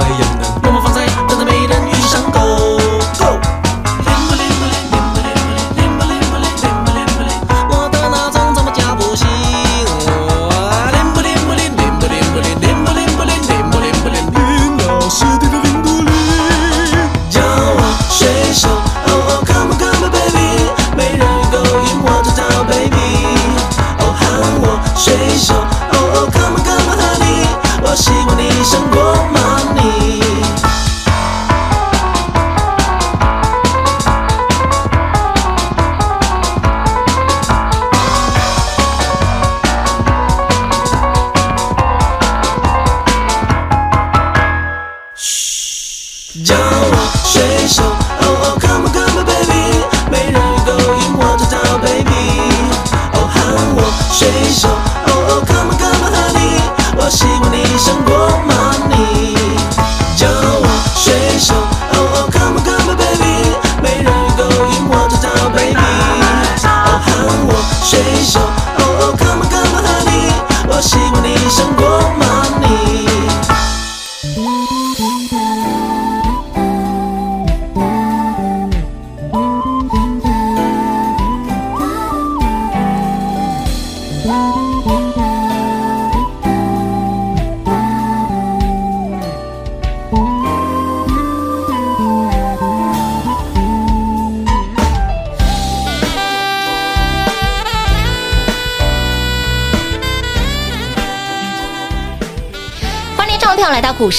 哎呀。股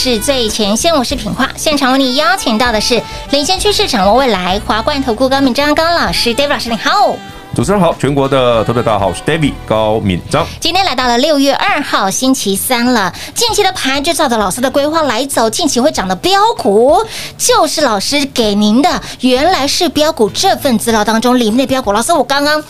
是最前线，我是品化。现场为你邀请到的是领先趋势、掌握未来华冠投顾高明章高老师，David 老师你好。主持人好，全国的投资家好，我是 David 高敏章。今天来到了六月二号星期三了，近期的盘就照着老师的规划来走，近期会涨的标股就是老师给您的，原来是标股这份资料当中里面的标股。老师，我刚刚。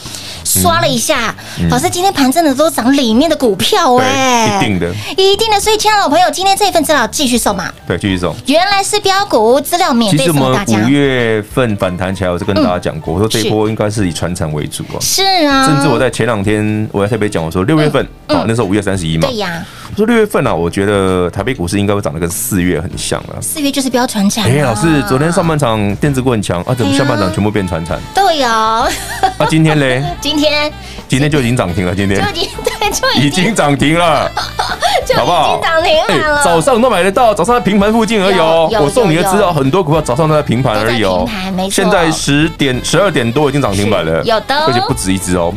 刷了一下，嗯、老师，今天盘真的都涨里面的股票哎，一定的，一定的。所以，亲爱的老朋友，今天这份资料继续送嘛？对，继续送。原来是标股资料免费送大家。其实我们五月份反弹起来，我是跟大家讲过，嗯、我说这一波应该是以传承为主啊。是啊。甚至我在前两天我还特别讲，我说六月份啊，嗯、那时候五月三十一嘛。对呀。我说六月份啊，我觉得台北股市应该会涨得跟四月很像啊。四月就是标传产。哎，老师，昨天上半场电子股很强啊，怎么下半场全部变传产？对呀。啊，今天嘞？今天。今天就已经涨停了，今天就已经对，就已经涨停了，好不好？涨停板了，早上都买得到，早上在平盘附近而已哦。我送你的资料，很多股票早上都在平盘而已哦。现在十点、十二点多已经涨停板了，有的，而且不止一只哦。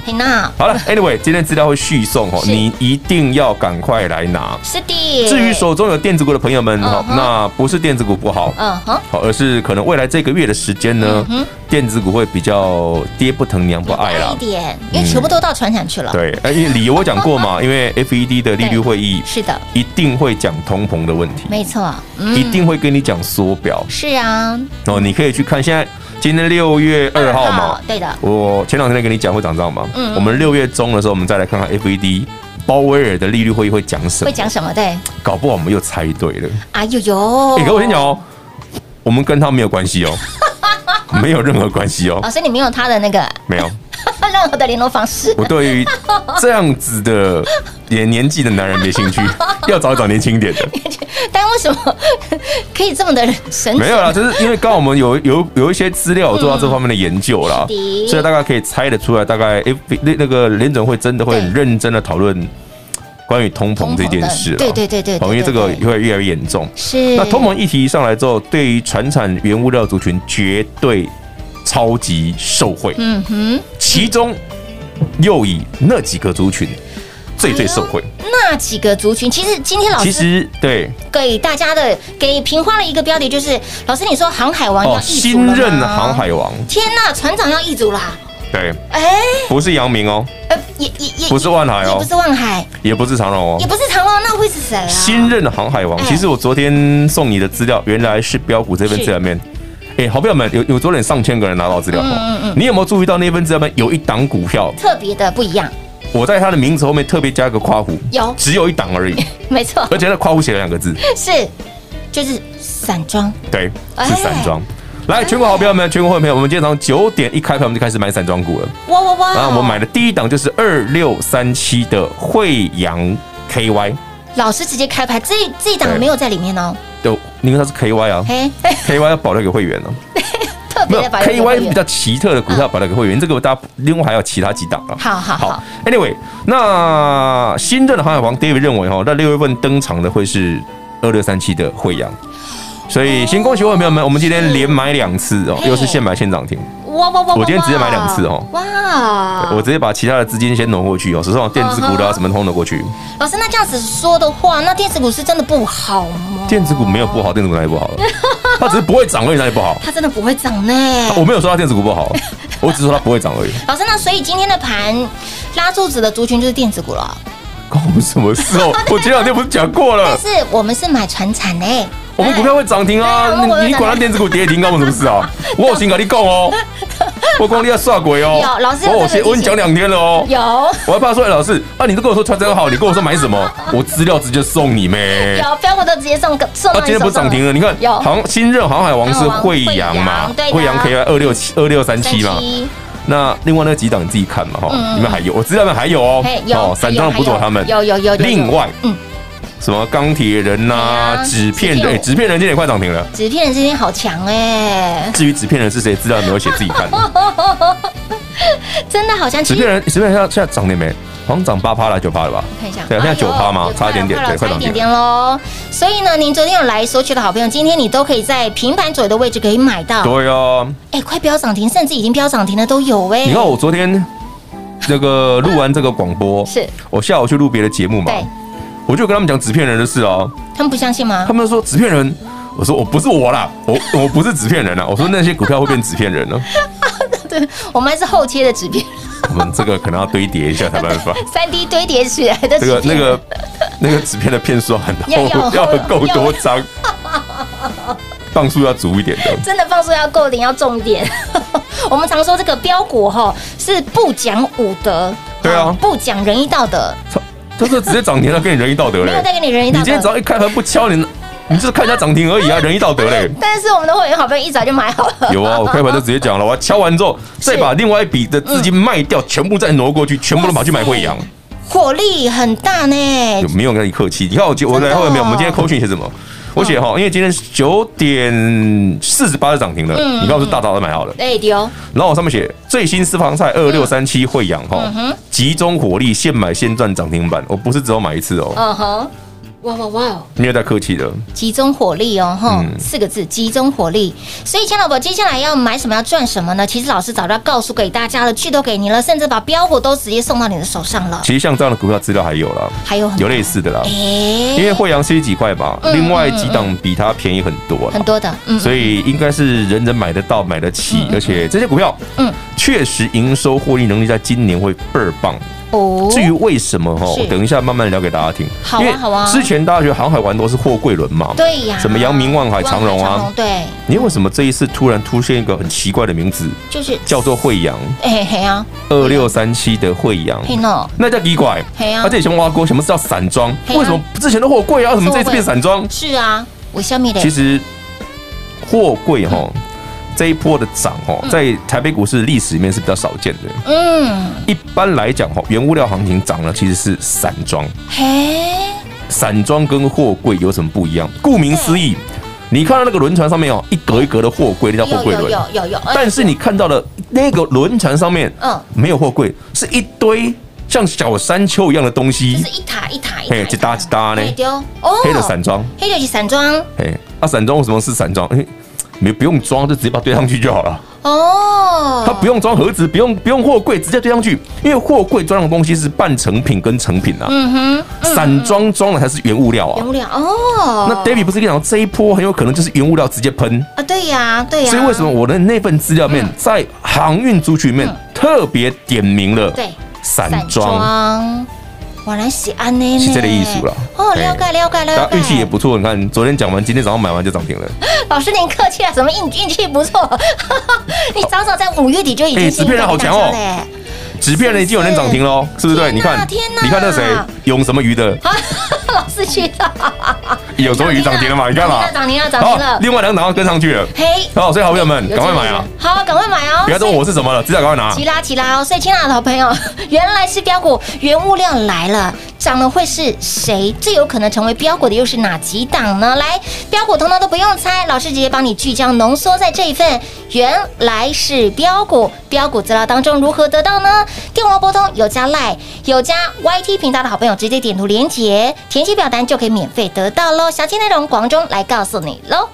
好了，Anyway，今天资料会续送哦，你一定要赶快来拿。是的。至于手中有电子股的朋友们哈，那不是电子股不好，嗯哼，好，而是可能未来这个月的时间呢，电子股会比较爹不疼娘不爱了。一点，因为全部都到船产去了。对，哎，理由我讲过嘛，因为 FED 的利率会议是的，一定会讲通膨的问题，没错，一定会跟你讲缩表。是啊，哦，你可以去看，现在今天六月二号嘛，对的，我前两天跟你讲会涨涨嘛，嗯，我们六月中的时候，我们再来看看 FED 鲍威尔的利率会议会讲什么，会讲什么？对，搞不好我们又猜对了。哎呦呦，哎，跟我先讲哦，我们跟他没有关系哦，没有任何关系哦。老师，你没有他的那个？没有。任何的联络方式，我对于这样子的年年纪的男人没兴趣，要找找年轻点的。但为什么可以这么的神奇？没有啦，就是因为刚好我们有有有一些资料做到这方面的研究啦，嗯、所以大概可以猜得出来，大概 F 那那个联准会真的会很认真的讨论关于通膨这件事。对对对对，因为这个会越来越严重。是。那通膨议题上来之后，对于传产原物料族群绝对。超级受惠，嗯哼，其中又以那几个族群最最受惠。那几个族群，其实今天老师其实对。给大家的给平花了一个标题，就是老师你说航海王要易主了？新任航海王，天呐，船长要易主啦！对，哎，不是杨明哦，呃，也也也不是万海哦，不是万海，也不是长荣哦，也不是长荣，那会是谁啊？新任的航海王，其实我昨天送你的资料，原来是标股这份资料面。哎，好朋友们，有有昨天上千个人拿到资料，嗯嗯嗯，你有没有注意到那份资料面有一档股票？特别的不一样？我在他的名字后面特别加一个括弧，有，只有一档而已，没错，而且那括弧写了两个字，是，就是散装，对，是散装。来，全国好朋友们，全国会朋友，我们今天早上九点一开盘，我们就开始买散装股了，哇哇哇！然后我们买的第一档就是二六三七的惠阳 KY，老师直接开牌，这这一档没有在里面哦。对，因为它是 KY 啊，KY 要保留给会员呢。没有 KY 比较奇特的股票保留给会员，这个大家另外还有其他几档啊。好好好，Anyway，那新任的航海王 David 认为哈，那六月份登场的会是二六三七的惠阳，所以先恭喜我的朋友们，我们今天连买两次哦，又是现买现涨停。哇哇哇！我今天直接买两次哦。哇！我直接把其他的资金先挪过去哦，手上电子股的啊什么通挪过去。老师，那这样子说的话，那电子股是真的不好吗？电子股没有不好，电子股哪里不好了？它只是不会涨而已，哪里不好？它真的不会涨呢。我没有说它电子股不好，我只是说它不会涨而已。老师，那所以今天的盘拉柱子的族群就是电子股了。关我们什么事哦？我前两天不是讲过了？但是我们是买传产呢。我们股票会涨停啊！你你管它电子股跌停，关我什么事啊？我有心跟你讲哦。我光你要耍鬼哦！有老师，我先我跟你讲两天了哦。有，我还怕说，哎，老师啊，你都跟我说传真好，你跟我说买什么？我资料直接送你咩？有，标股都直接送送。啊，今天不是涨停了？你看，航新任航海王是惠阳嘛？惠阳 KY 二六七二六三七嘛？那另外那几档你自己看嘛哈，里面还有，我资料里面还有哦。哦，散装不走他们。有有有。另外，嗯。什么钢铁人呐、啊，纸片人，纸片人今天也快涨停了。纸片人今天好强哎！至于纸片人是谁，资料没有写，自己看。真的好像纸片人，纸片人现在现在涨点没？好像涨八趴了，九趴了吧？看一下，对，现在九趴嘛，差一点点，对，快涨点点喽。所以呢，您昨天有来索取的好朋友，今天你都可以在平盘左右的位置可以买到。对啊，哎，快飙涨停，甚至已经飙涨停的都有哎。你看我昨天这个录完这个广播，是我下午去录别的节目嘛？对。我就跟他们讲纸片人的事哦，他们不相信吗？他们说纸片人，我说我不是我啦，我我不是纸片人啊，我说那些股票会变纸片人呢。对，我们还是后切的纸片。我们这个可能要堆叠一下才办法。三 D 堆叠起来的。这个那个那个纸片的片数很厚，要够多张，磅数要足一点的。真的磅数要够点，要重点。我们常说这个标股哈是不讲武德，对啊，不讲仁义道德。就是直接涨停了，跟你仁义道德嘞？没有再跟你仁义道德。你今天只要一开盘不敲你，你就是看一下涨停而已啊，仁义道德嘞。但是我们的会员好朋友一早就买好了。有啊，我开盘就直接讲了，我敲完之后再把另外一笔的资金卖掉，全部再挪过去，全部都跑去买惠阳。火力很大呢。有没有跟你客气？你看我我来后面没有？我们今天扣讯写什么？我写哈，因为今天九点四十八就涨停了。你看我是大早就买好了。哎，丢。然后我上面写最新私房菜二六三七惠阳哈，集中火力现买现赚涨停板。我不是只有买一次哦。嗯哼。哇哇哇！没有在客气的，集中火力哦，哈、嗯，四个字，集中火力。所以，钱老伯接下来要买什么，要赚什么呢？其实老师早就要告诉给大家了，剧都给你了，甚至把标股都直接送到你的手上了。其实像这样的股票资料还有了，还有很有类似的啦。哎，因为慧洋七十几块吧，嗯另外几档比它便宜很多，很多的，嗯，所以应该是人人买得到、买得起，而且这些股票，嗯，确实营收获利能力在今年会倍儿棒。哦，至于为什么哈，我等一下慢慢聊给大家听。好啊好啊。之前大家觉得航海玩都是货柜轮嘛，对呀，什么阳明、万海、长荣啊，对，你为什么这一次突然出现一个很奇怪的名字，就是叫做惠阳。哎嘿啊，二六三七的惠阳？嘿喏，那叫奇怪。嘿啊。而且以前挖过什么是叫散装？为什么之前的货柜啊？为什么这一次变散装？是啊，我消灭的，其实货柜哈这一波的涨哦，在台北股市历史里面是比较少见的。嗯，一般来讲哈，原物料行情涨了其实是散装。嘿，散装跟货柜有什么不一样？顾名思义，你看到那个轮船上面哦，一格一格的货柜，那叫货柜轮。有有有有，但是你看到的那个轮船上面，嗯。没有货柜，是一堆像小山丘一样的东就西是，一塔一塔一塔嘿，一搭一搭呢，丢。哦，黑的散装，黑的是散装。嘿，啊，散装为什么是散装？嘿没不用装，就直接把它堆上去就好了。哦，它不用装盒子，不用不用货柜，直接堆上去。因为货柜装的东西是半成品跟成品啊，嗯哼，嗯。散装装的才是原物料啊。原物料哦，那 David 不是跟你讲这一波很有可能就是原物料直接喷，啊，对呀对呀，所以为什么我的那份资料面在航运族群里面特别点名了对散装，我来是安呢，是这个意思了哦，了解了解了解，运气也不错。你看昨天讲完，今天早上买完就涨停了。老师您客气了，什么运运气不错？你早早在五月底就已经哎纸片人好强哦。纸片人已经有人涨停了，是不是？对，你看你看那谁永什么鱼的，啊，老师去的，有时候鱼涨停了嘛？你看嘛，涨停了，涨停了，另外两档要跟上去了。嘿，好，所以好朋友们赶快买啊！！好，赶快买哦！不要问我是什么了，资料赶快拿齐。拉齐拉哦！所以，亲爱的好朋友，原来是标股原物料来了，涨了会是谁？最有可能成为标股的又是哪几档呢？来，标股通通都不用猜，老师直接帮你聚焦浓缩在这一份原来是标股标股资料当中，如何得到呢？电话拨通有加 Line 有加 YT 频道的好朋友，直接点图连接，填写表单就可以免费得到喽。详细内容广中来告诉你喽。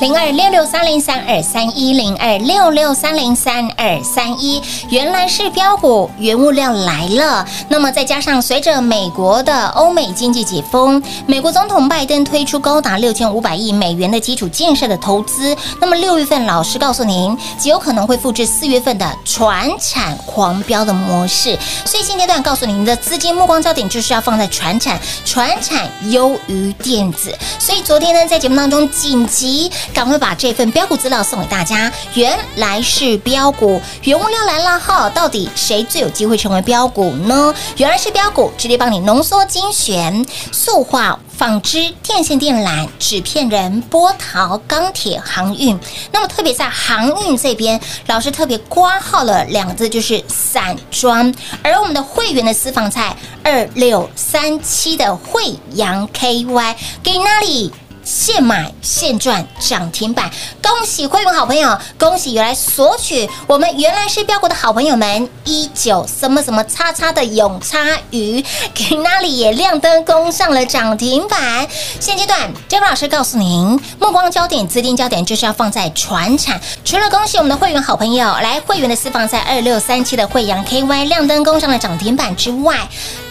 零二六六三零三二三一零二六六三零三二三一，原来是标股原物料来了。那么再加上随着美国的欧美经济解封，美国总统拜登推出高达六千五百亿美元的基础建设的投资，那么六月份老师告诉您，极有可能会复制四月份的船产狂飙的模式。所以现阶段告诉您的资金目光焦点就是要放在船产，船产优于电子。所以昨天呢，在节目当中紧急。赶快把这份标股资料送给大家。原来是标股，原物料来了哈，到底谁最有机会成为标股呢？原来是标股，直接帮你浓缩精选，塑化、纺织、电线电缆、纸片人、波涛、钢铁、航运。那么特别在航运这边，老师特别括号了两个字，就是散装。而我们的会员的私房菜二六三七的惠阳 KY 给哪里？现买现赚涨停板，恭喜会员好朋友，恭喜原来索取我们原来是标股的好朋友们，一九什么什么叉叉的永叉鱼，给那里也亮灯攻上了涨停板。现阶段，姜老师告诉您，目光焦点、资金焦点就是要放在传产。除了恭喜我们的会员好朋友，来会员的私房菜二六三七的惠阳 KY 亮灯攻上了涨停板之外。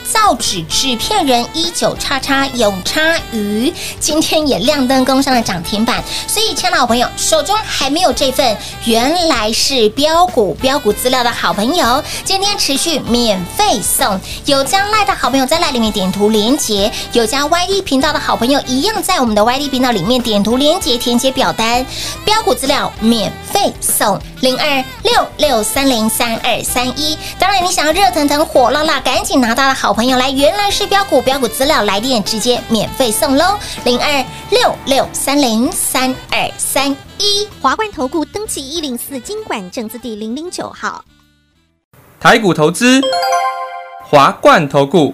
造纸纸片人一九叉叉永叉鱼，今天也亮灯攻上了涨停板。所以，亲爱的好朋友，手中还没有这份原来是标股标股资料的好朋友，今天持续免费送。有加赖的好朋友在赖里面点图连接，有加 YD 频道的好朋友一样在我们的 YD 频道里面点图连接，填写表单，标股资料免费送零二六六三零三二三一。当然，你想要热腾腾、火辣辣，赶紧拿到的好朋友来，原来是标股标股资料来电，直接免费送喽，零二六六三零三二三一。华冠投顾登记一零四金管证字第零零九号。台股投资，华冠投顾。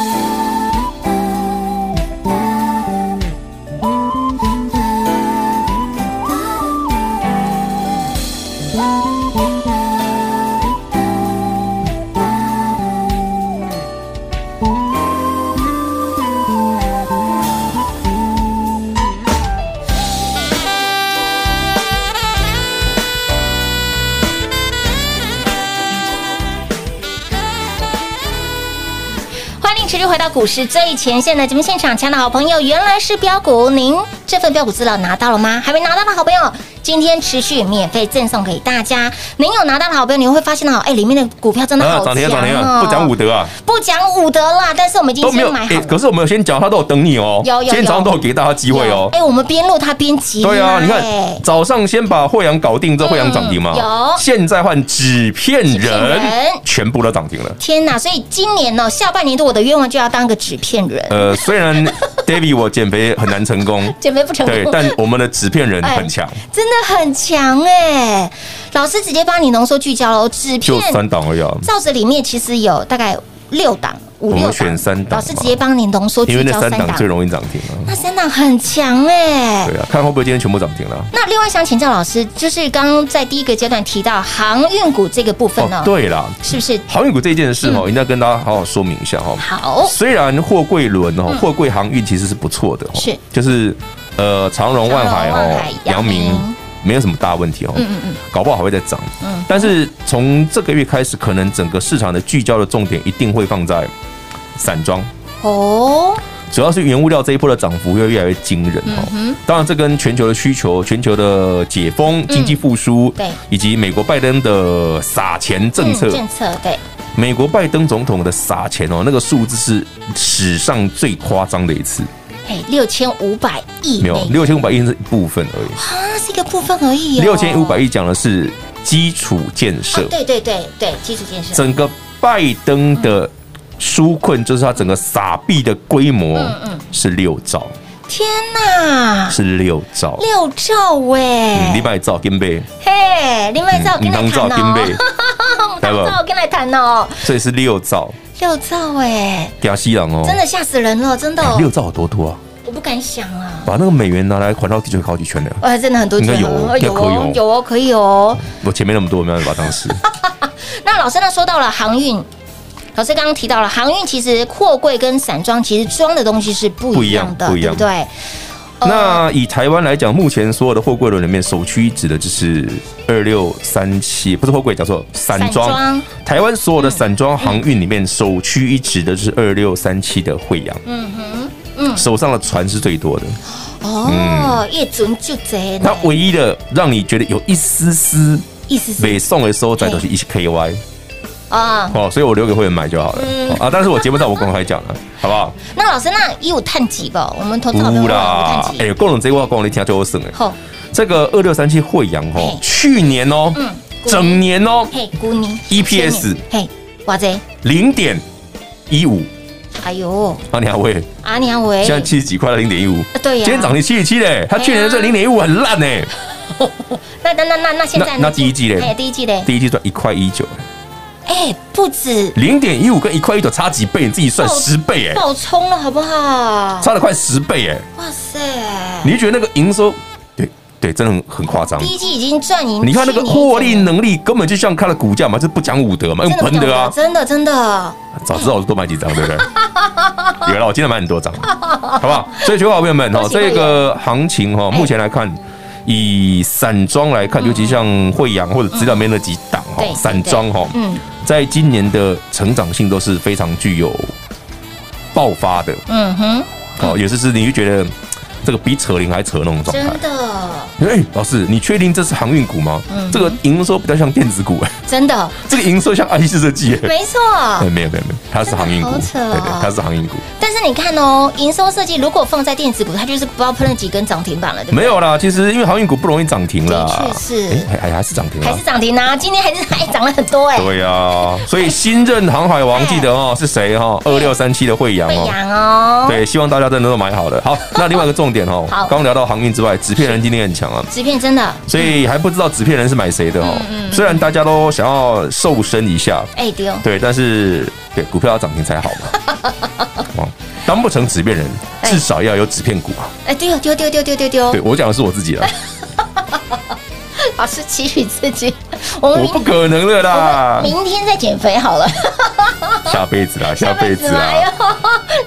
回到股市最前线的节目现场，亲爱的好朋友，原来是标股，您这份标股资料拿到了吗？还没拿到的好朋友。今天持续免费赠送给大家，您有拿到的好朋友，你会发现到，哎，里面的股票真的好强哦！涨停涨停啊！不讲武德啊！不讲武德啦！但是我们已经先买好了。可是我们有先讲，他都有等你哦。有有有。今天早上都有给大家机会哦。哎，我们边录他边急。对啊，你看早上先把惠阳搞定，这惠阳涨停吗？有。现在换纸片人，全部都涨停了。天哪！所以今年呢，下半年度我的愿望就要当个纸片人。呃，虽然 David 我减肥很难成功，减肥不成功，对，但我们的纸片人很强，真的很强。哎，老师直接帮你浓缩聚焦了，纸片就三档而已。罩子里面其实有大概六档。五六选三档，老师直接帮你浓缩，因为那三档最容易涨停了。那三档很强哎，对啊，看会不会今天全部涨停了。那另外想请教老师，就是刚刚在第一个阶段提到航运股这个部分呢？对啦，是不是航运股这件事哦，一定要跟大家好好说明一下哈。好，虽然货柜轮哦，货柜航运其实是不错的，是就是呃长荣、万海哦、阳明。没有什么大问题哦，嗯嗯嗯，搞不好还会再涨，嗯，但是从这个月开始，可能整个市场的聚焦的重点一定会放在散装。哦，主要是原物料这一波的涨幅会越来越惊人哦，当然这跟全球的需求、全球的解封、经济复苏，对，以及美国拜登的撒钱政策，政策对，美国拜登总统的撒钱哦，那个数字是史上最夸张的一次。六千五百亿，没有六千五百亿是一部分而已啊，是一个部分而已。六千五百亿讲的是基础建设，对对对对，基础建设。整个拜登的纾困，就是他整个撒币的规模，嗯嗯，是六兆。天哪，是六兆，六兆哎！你买兆金贝，嘿，你买兆金贝，兆金贝，来吧，我跟来谈哦。所以是六兆。六兆哎，屌西郎哦！真的吓死人了，真的。六兆有多多啊？我不敢想啊！把那个美元拿来环绕地球好几圈的，哇，真的很多圈，应该有，应该可以哦，有哦，可以哦。我前面那么多，我没办法当时。那老师，那说到了航运，老师刚刚提到了航运，其实货柜跟散装其实装的东西是不一样的，不一样，对不对？那以台湾来讲，目前所有的货柜轮里面，首屈一指的就是二六三七，不是货柜，叫做散装。台湾所有的散装航运里面，首屈一指的就是二六三七的惠洋。嗯哼，嗯，手上的船是最多的。哦，越准就贼。它唯一的让你觉得有一丝丝，一丝丝北宋的时候，再都是一 KY。啊。哦，所以我留给会员买就好了、啊。但是我节目上我公开讲了，好不好？那老师，那一五碳几吧？我们投资好朋友有碳几？哎，功能这个话功能你听就我省哎。好，这个二六三七惠阳哦，去年哦，嗯，整年哦嘿，姑妮 EPS 嘿，哇塞，零点一五，哎呦，阿娘喂，阿娘喂，现在七十几块了，零点一五，对呀，今天涨停七十七嘞，它去年的这零点一五很烂呢。那那那那那现在那那第一季嘞？哎，第一季嘞，第一季赚一块一九，哎，不止零点一五跟一块一九差几倍？你自己算十倍哎，爆冲了，好不好？差了快十倍哎。哇塞，你就觉得那个营收，对对，真的很很夸张第。一季已经赚赢，你看那个获利能力，根本就像它的股价嘛，就不讲武德嘛，用喷的啊。真的真的，早知道我就多买几张，对不对？有了，我今天买很多张，好不好？所以，各位好朋友们哦，这个行情哈，目前来看，以散装来看，尤其像惠阳或者资料面那几档哈，散装哈，嗯，在今年的成长性都是非常具有爆发的，嗯。哼，哦，也就是你就觉得这个比扯铃还扯那种状态。真的，哎，老师，你确定这是航运股吗？这个营收比较像电子股哎，真的，这个营收像 IC 设计哎，没错，哎，没有没有没有，它是航运股，好扯哦对对，它是航运股。但是你看哦，营收设计如果放在电子股，它就是不知道喷了几根涨停板了，对不对？没有啦，其实因为航运股不容易涨停了，的确是哎，还还是涨停啊还是，涨停啊！今天还是还涨了很多哎，对呀，所以新任航海王记得哦，是谁哈？二六三七的慧洋会哦，扬哦，对，希望大家真的都买好了。好，那另外一个重点哦，好。刚聊到航运之外，纸片人今天很强啊，纸片真的，所以还不知道纸片人是买谁的哦。虽然大家都想要瘦身一下，哎丢，对，但是对股票要涨停才好嘛。哦，当不成纸片人，至少要有纸片股啊。哎丢丢丢丢丢丢丢。对，我讲的是我自己了，老师期许自己，我们我不可能的啦，明天再减肥好了，下辈子啦，下辈子嘛哎啦，呦，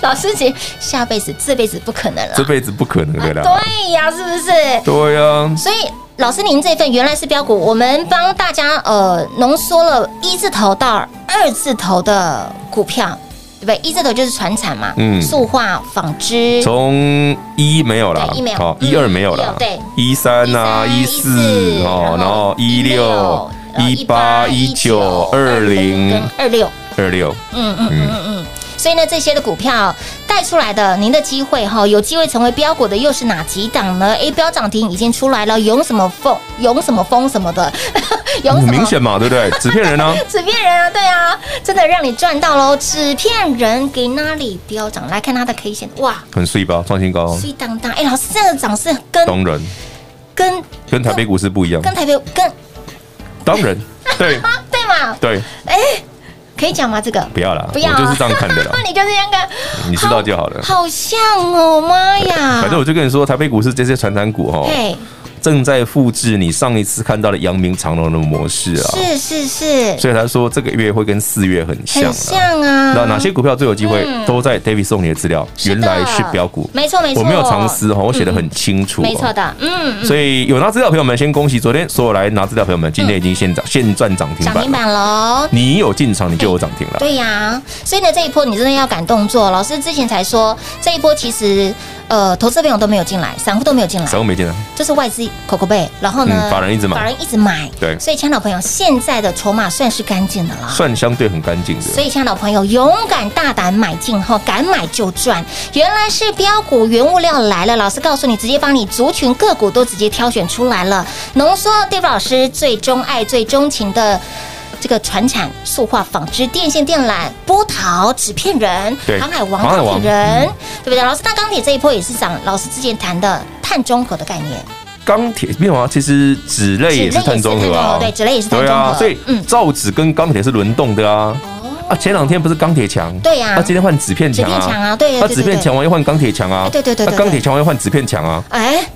老师姐，下辈子这辈子不可能了。这，辈子不可能的啦。对呀，是不是？对呀，所以老师，您这份原来是标股，我们帮大家呃浓缩了一字头到二字头的股票，对不对？一字头就是传产嘛，嗯。塑化、纺织，从一没有了一没，有好，嗯一二没有了，对。一三啊，一四哦，然后一六、一八、一九、二零、二六，二六，嗯嗯嗯嗯嗯。所以呢，这些的股票带出来的，您的机会哈，有机会成为标股的又是哪几档呢？A 标涨停已经出来了，永什么风，永什么风什么的，永很明显嘛，对不对？纸片人呢？纸片人啊，对啊，真的让你赚到喽！纸片人给哪里飙涨？来看它的 K 线，哇，很碎吧，创新高，碎当当！哎，老师，这样的涨势跟当然跟跟台北股市不一样，跟台北跟当然对 对嘛？对，可以讲吗？这个不要啦，不要啊我就是这样看的啦，你就是这样看，你知道就好了。好像哦，妈呀！反正我就跟你说，台北股市这些传产股哦，嘿，正在复制你上一次看到的阳明长隆的模式啊，是是是，所以他说这个月会跟四月很像很啊。像啊。那哪些股票最有机会？嗯都在 David 送你的资料，原来是标股，没错没错，我没有藏私哈，我写的很清楚。没错。的，嗯，嗯所以有拿资料的朋友们，先恭喜昨天所有来拿资料的朋友们，今天已经现涨现赚涨停板了。涨停板喽。你有进场，你就有涨停了。对呀、所以呢，这一波你真的要敢动作。老师之前才说，这一波其实呃，投资朋友都没有进来，散户都没有进来，散户没进来，这是外资口口贝，然后呢，嗯法人一直买法人一直买，对所以，亲爱的朋友，现在的筹码算是干净的啦。算相对很干净的。所以，亲爱的朋友，勇敢大胆买进后，敢买就赚。原来是标股原物料来了，老师告诉你，直接帮你族群个股都直接挑选出来了，浓缩 David 老师最钟爱、最钟情的。这个船产、塑化、纺织、电线电缆、波陶、纸片人、航海王、钢铁人，嗯。对不对？老师，那钢铁这一波也是涨，老师之前谈的碳中和的概念，钢铁没有啊，其实纸类也是碳中和啊，对，纸类也是碳中和，对啊，所以嗯，造纸跟钢铁是轮动的啊。啊，前两天不是钢铁强，对呀。啊，今天换纸片强啊，啊，对，啊，纸片强，完又换钢铁强啊，对对对那钢铁强完又换纸片强啊，哎哎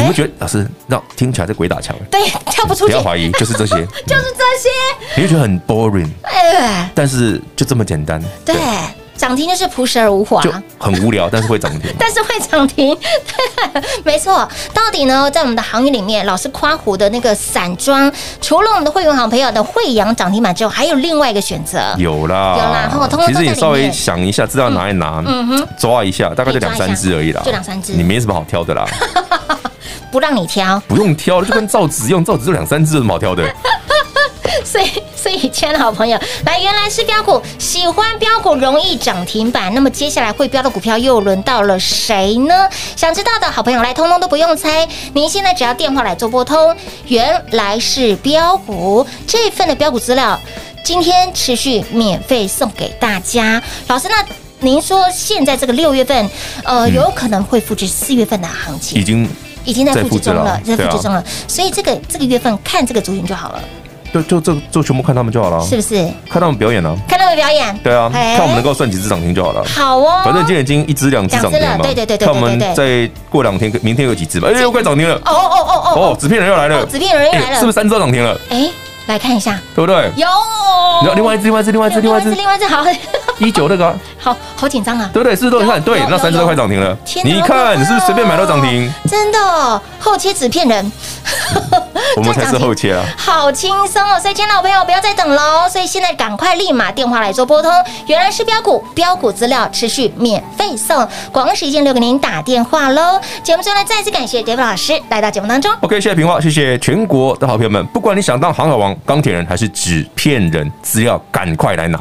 你不，觉得老师让听起来在鬼打墙？对，跳不出去，不要怀疑，就是这些，就是这些，你会觉得很 boring，哎，但是就这么简单，对，涨停就是朴实而无华。就很无聊，但是会涨停。但是会涨停，对，没错。到底呢，在我们的行业里面，老师夸胡的那个散装，除了我们的会员好朋友的惠阳涨停板之后，还有另外一个选择。有啦，有啦吼通通都在里面。其实你稍微想一下，知道哪里拿，嗯哼，抓一下，大概就两三只而已啦，就两三只。你没什么好挑的啦，不让你挑，不用挑了，就跟造纸用，造纸就两三只，有什么好挑的？所以所以，亲爱的好朋友，来，原来是标股，喜欢标股容易涨停板。那么接下来会标的股票又轮到了谁呢？想知道的好朋友来，通通都不用猜，您现在只要电话来做拨通。原来是标股这份的标股资料，今天持续免费送给大家。老师，那您说现在这个六月份，呃，有可能会复制四月份的行情？已经。已经在复制中了，在复制中了，啊、所以这个这个月份看这个族群就好了。就就这就全部看他们就好了，是不是？看他们表演呢、啊？看他们表演，对啊，看我们能够算几只涨停就好了。好哦，反正今天已经一只两只涨停嘛，对对对对，看我们再过两天，明天有几只吧？哎，又快涨停了！哦哦哦哦哦，纸片人又来了，纸片人又来了，是不是三只涨停了？哎。来看一下，对不对？有，另外一只，另外一只，另外一只，另外一只，另外一只，好，一九那个，好好紧张啊，对不对？是不是都看，对，那三十都快涨停了。你一看，你是不是随便买都涨停？真的，后切纸片人，我们才是后切啊，好轻松哦。所以，亲爱的老朋友，不要再等喽，所以现在赶快立马电话来做拨通。原来是标股，标股资料持续免费送，广告时间留给您打电话喽。节目最后呢，再次感谢 David 老师来到节目当中。OK，谢谢平话，谢谢全国的好朋友们，不管你想当航海王。钢铁人还是纸片人？资料赶快来拿！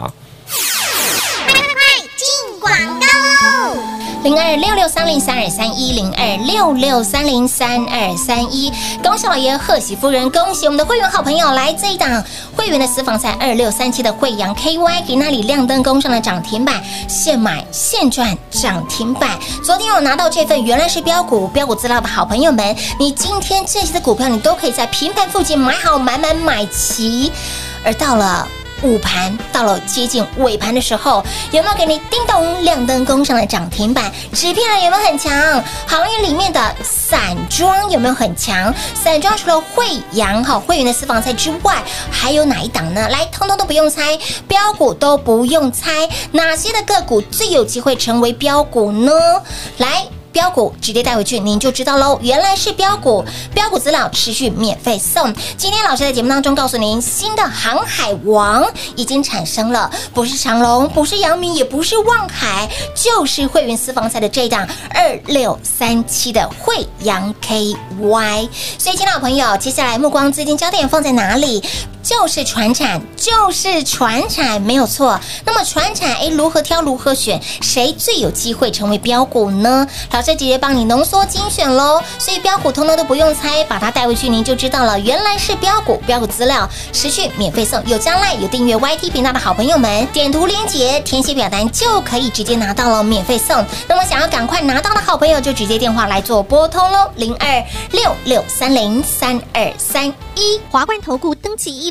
零二六六三零三二三一零二六六三零三二三一，恭喜老爷，贺喜夫人，恭喜我们的会员好朋友！来这一档会员的私房菜二六三七的惠阳 KY，给那里亮灯攻上了涨停板，现买现赚涨停板。昨天我拿到这份原来是标股标股资料的好朋友们，你今天这些的股票你都可以在平盘附近买好买满买齐，而到了。午盘到了接近尾盘的时候，有没有给你叮咚亮灯攻上了涨停板？纸片人有没有很强？行业里面的散装有没有很强？散装除了慧洋哈会员的私房菜之外，还有哪一档呢？来，通通都不用猜，标股都不用猜，哪些的个股最有机会成为标股呢？来。标股直接带回去，您就知道喽。原来是标股，标股资料持续免费送。今天老师在节目当中告诉您，新的航海王已经产生了，不是长荣，不是阳明，也不是望海，就是会员私房菜的这一档二六三七的慧洋 KY。所以，亲爱的朋友，接下来目光资金焦点放在哪里？就是传产，就是传产，没有错。那么传产，哎，如何挑，如何选？谁最有机会成为标股呢？老师直接帮你浓缩精选喽。所以标股通通都不用猜，把它带回去，您就知道了。原来是标股，标股资料持续免费送。有加赖，有订阅 YT 频道的好朋友们，点图链接，填写表单就可以直接拿到了免费送。那么想要赶快拿到的好朋友，就直接电话来做拨通喽，零二六六三零三二三一华冠投顾登记一。